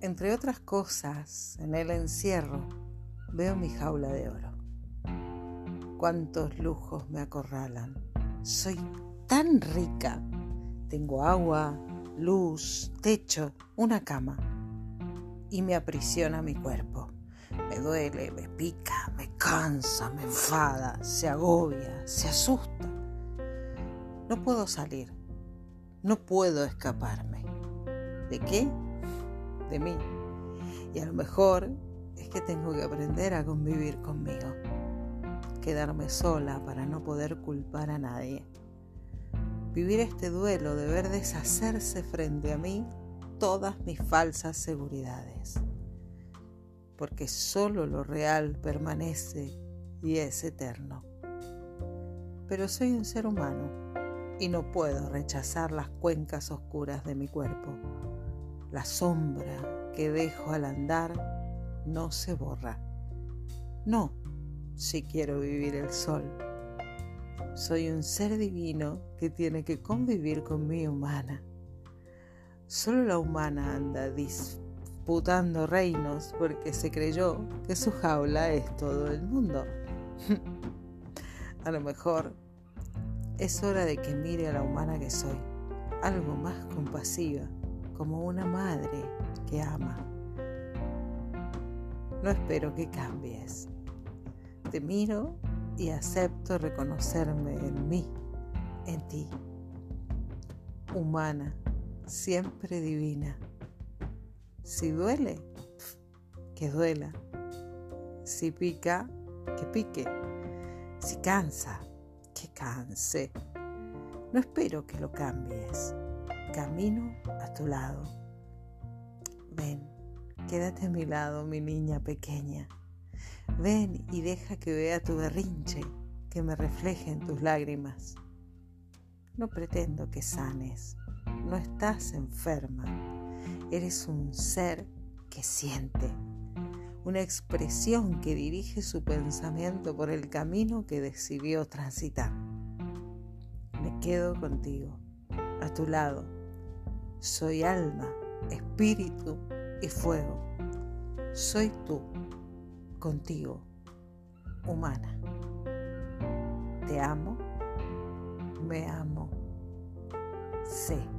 Entre otras cosas, en el encierro veo mi jaula de oro. Cuántos lujos me acorralan. Soy tan rica. Tengo agua, luz, techo, una cama. Y me aprisiona mi cuerpo. Me duele, me pica, me cansa, me enfada, se agobia, se asusta. No puedo salir. No puedo escaparme. ¿De qué? De mí. Y a lo mejor es que tengo que aprender a convivir conmigo. Quedarme sola para no poder culpar a nadie. Vivir este duelo de ver deshacerse frente a mí todas mis falsas seguridades. Porque solo lo real permanece y es eterno. Pero soy un ser humano y no puedo rechazar las cuencas oscuras de mi cuerpo. La sombra que dejo al andar no se borra. No, si quiero vivir el sol. Soy un ser divino que tiene que convivir con mi humana. Solo la humana anda disputando reinos porque se creyó que su jaula es todo el mundo. a lo mejor es hora de que mire a la humana que soy, algo más compasiva, como una madre que ama. No espero que cambies. Te miro y acepto reconocerme en mí, en ti. Humana, siempre divina. Si duele, que duela. Si pica, que pique. Si cansa, que canse. No espero que lo cambies. Camino a tu lado. Ven, quédate a mi lado, mi niña pequeña. Ven y deja que vea tu berrinche, que me refleje en tus lágrimas. No pretendo que sanes, no estás enferma, eres un ser que siente, una expresión que dirige su pensamiento por el camino que decidió transitar. Me quedo contigo, a tu lado. Soy alma, espíritu y fuego. Soy tú, contigo, humana. Te amo, me amo, sé.